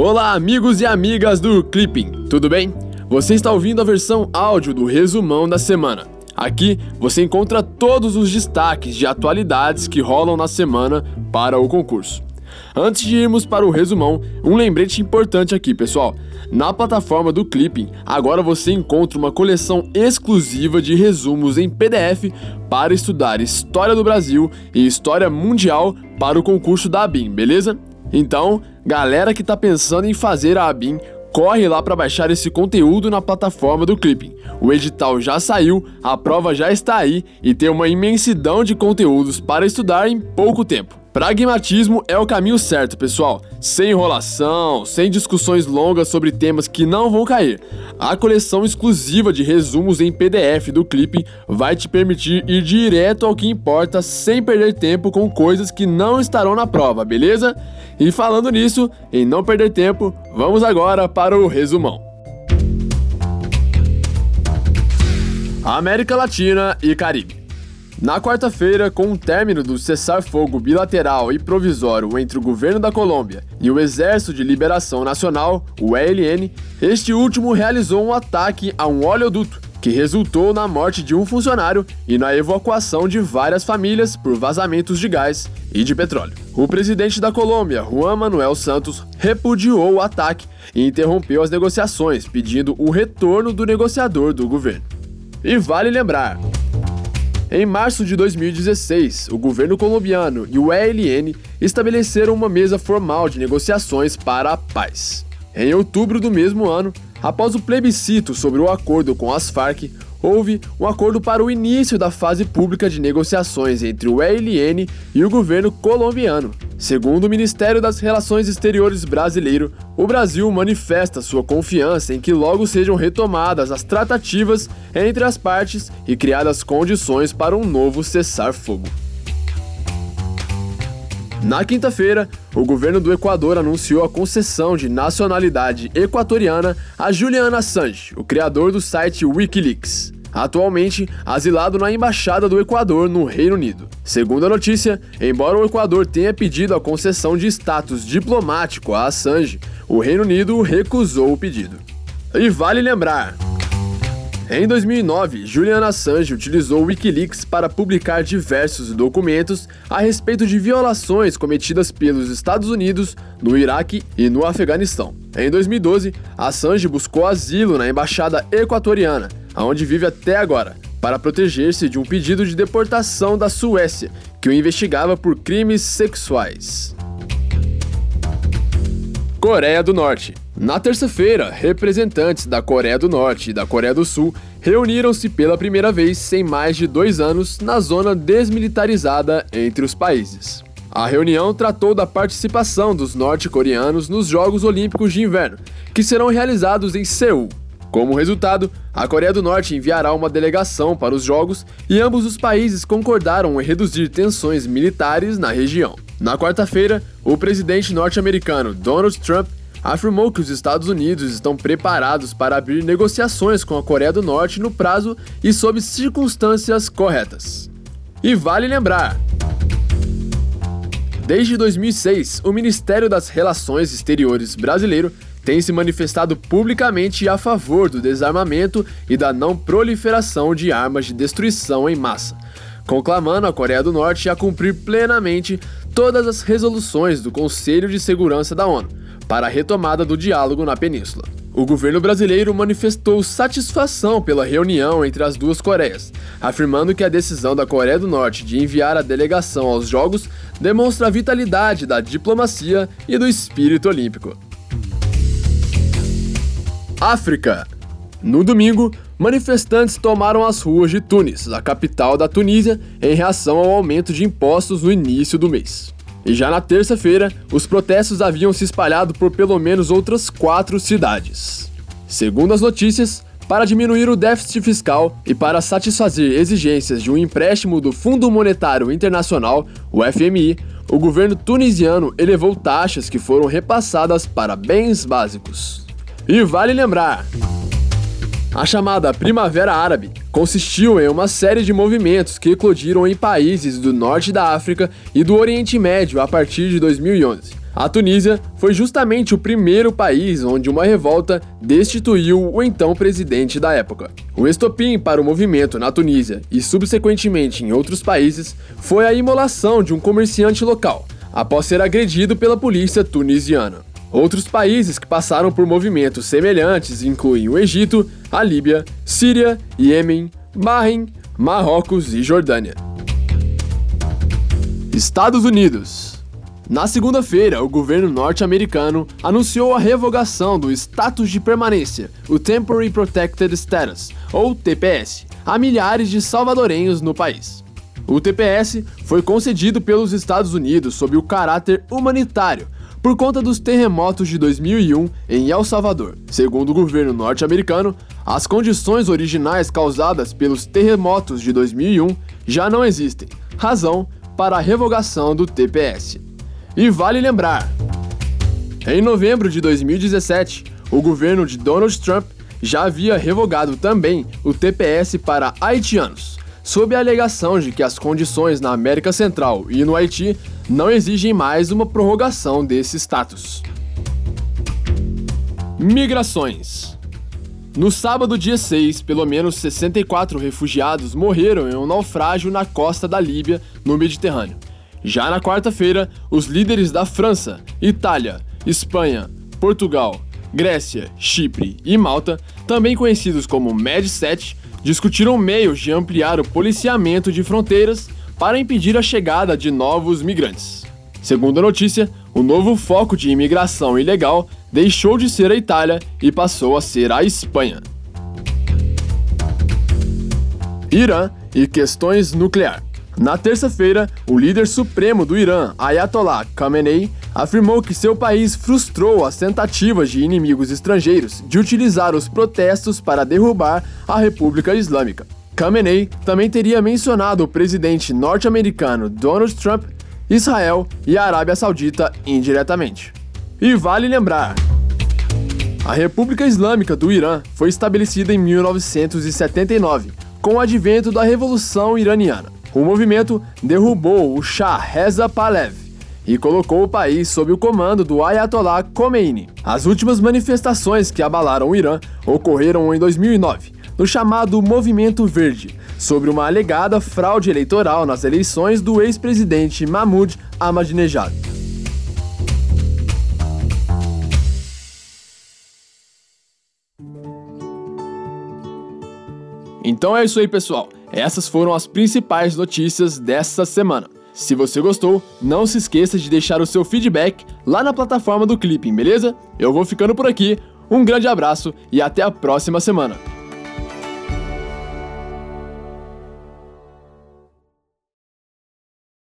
Olá, amigos e amigas do Clipping, tudo bem? Você está ouvindo a versão áudio do resumão da semana. Aqui você encontra todos os destaques de atualidades que rolam na semana para o concurso. Antes de irmos para o resumão, um lembrete importante aqui, pessoal. Na plataforma do Clipping, agora você encontra uma coleção exclusiva de resumos em PDF para estudar História do Brasil e História Mundial para o concurso da ABIN, beleza? Então, galera que está pensando em fazer a ABIN, corre lá para baixar esse conteúdo na plataforma do Clipping. O edital já saiu, a prova já está aí e tem uma imensidão de conteúdos para estudar em pouco tempo. Pragmatismo é o caminho certo, pessoal. Sem enrolação, sem discussões longas sobre temas que não vão cair. A coleção exclusiva de resumos em PDF do Clipping vai te permitir ir direto ao que importa sem perder tempo com coisas que não estarão na prova, beleza? E falando nisso, em não perder tempo, vamos agora para o resumão. América Latina e Caribe. Na quarta-feira, com o término do cessar-fogo bilateral e provisório entre o governo da Colômbia e o Exército de Liberação Nacional, o ELN, este último realizou um ataque a um oleoduto que resultou na morte de um funcionário e na evacuação de várias famílias por vazamentos de gás e de petróleo. O presidente da Colômbia, Juan Manuel Santos, repudiou o ataque e interrompeu as negociações, pedindo o retorno do negociador do governo. E vale lembrar, em março de 2016, o governo colombiano e o ELN estabeleceram uma mesa formal de negociações para a paz. Em outubro do mesmo ano, Após o plebiscito sobre o acordo com as Farc, houve um acordo para o início da fase pública de negociações entre o ELN e o governo colombiano. Segundo o Ministério das Relações Exteriores brasileiro, o Brasil manifesta sua confiança em que logo sejam retomadas as tratativas entre as partes e criadas condições para um novo cessar-fogo. Na quinta-feira, o governo do Equador anunciou a concessão de nacionalidade equatoriana a Julian Assange, o criador do site Wikileaks, atualmente asilado na embaixada do Equador no Reino Unido. Segundo a notícia, embora o Equador tenha pedido a concessão de status diplomático a Assange, o Reino Unido recusou o pedido. E vale lembrar, em 2009, Julian Assange utilizou o Wikileaks para publicar diversos documentos a respeito de violações cometidas pelos Estados Unidos no Iraque e no Afeganistão. Em 2012, Assange buscou asilo na embaixada equatoriana, onde vive até agora, para proteger-se de um pedido de deportação da Suécia, que o investigava por crimes sexuais. Coreia do Norte. Na terça-feira, representantes da Coreia do Norte e da Coreia do Sul reuniram-se pela primeira vez em mais de dois anos na zona desmilitarizada entre os países. A reunião tratou da participação dos norte-coreanos nos Jogos Olímpicos de Inverno, que serão realizados em Seul. Como resultado, a Coreia do Norte enviará uma delegação para os Jogos e ambos os países concordaram em reduzir tensões militares na região. Na quarta-feira, o presidente norte-americano Donald Trump afirmou que os Estados Unidos estão preparados para abrir negociações com a Coreia do Norte no prazo e sob circunstâncias corretas. E vale lembrar, Desde 2006, o Ministério das Relações Exteriores brasileiro tem se manifestado publicamente a favor do desarmamento e da não proliferação de armas de destruição em massa, conclamando a Coreia do Norte a cumprir plenamente todas as resoluções do Conselho de Segurança da ONU, para a retomada do diálogo na península. O governo brasileiro manifestou satisfação pela reunião entre as duas Coreias, afirmando que a decisão da Coreia do Norte de enviar a delegação aos Jogos demonstra a vitalidade da diplomacia e do espírito olímpico. África. No domingo, manifestantes tomaram as ruas de Tunis, a capital da Tunísia, em reação ao aumento de impostos no início do mês. E já na terça-feira, os protestos haviam se espalhado por pelo menos outras quatro cidades. Segundo as notícias, para diminuir o déficit fiscal e para satisfazer exigências de um empréstimo do Fundo Monetário Internacional, o FMI, o governo tunisiano elevou taxas que foram repassadas para bens básicos. E vale lembrar: a chamada Primavera Árabe consistiu em uma série de movimentos que eclodiram em países do norte da África e do Oriente Médio a partir de 2011. A Tunísia foi justamente o primeiro país onde uma revolta destituiu o então presidente da época. O estopim para o movimento na Tunísia e subsequentemente em outros países foi a imolação de um comerciante local, após ser agredido pela polícia tunisiana. Outros países que passaram por movimentos semelhantes incluem o Egito, a Líbia, Síria, Iêmen, Bahrein, Marrocos e Jordânia. Estados Unidos na segunda-feira, o governo norte-americano anunciou a revogação do status de permanência, o Temporary Protected Status, ou TPS, a milhares de salvadorenhos no país. O TPS foi concedido pelos Estados Unidos sob o caráter humanitário por conta dos terremotos de 2001 em El Salvador. Segundo o governo norte-americano, as condições originais causadas pelos terremotos de 2001 já não existem, razão para a revogação do TPS. E vale lembrar: em novembro de 2017, o governo de Donald Trump já havia revogado também o TPS para haitianos, sob a alegação de que as condições na América Central e no Haiti não exigem mais uma prorrogação desse status. Migrações. No sábado, dia 6, pelo menos 64 refugiados morreram em um naufrágio na costa da Líbia, no Mediterrâneo. Já na quarta-feira, os líderes da França, Itália, Espanha, Portugal, Grécia, Chipre e Malta, também conhecidos como MED7, discutiram meios de ampliar o policiamento de fronteiras para impedir a chegada de novos migrantes. Segundo a notícia, o novo foco de imigração ilegal deixou de ser a Itália e passou a ser a Espanha. Irã e questões nuclear. Na terça-feira, o líder supremo do Irã, Ayatollah Khamenei, afirmou que seu país frustrou as tentativas de inimigos estrangeiros de utilizar os protestos para derrubar a República Islâmica. Khamenei também teria mencionado o presidente norte-americano Donald Trump, Israel e a Arábia Saudita indiretamente. E vale lembrar, a República Islâmica do Irã foi estabelecida em 1979, com o advento da Revolução Iraniana. O movimento derrubou o Shah Reza Pahlavi e colocou o país sob o comando do Ayatollah Khomeini. As últimas manifestações que abalaram o Irã ocorreram em 2009, no chamado Movimento Verde, sobre uma alegada fraude eleitoral nas eleições do ex-presidente Mahmoud Ahmadinejad. Então é isso aí, pessoal. Essas foram as principais notícias desta semana. Se você gostou, não se esqueça de deixar o seu feedback lá na plataforma do Clipping, beleza? Eu vou ficando por aqui, um grande abraço e até a próxima semana.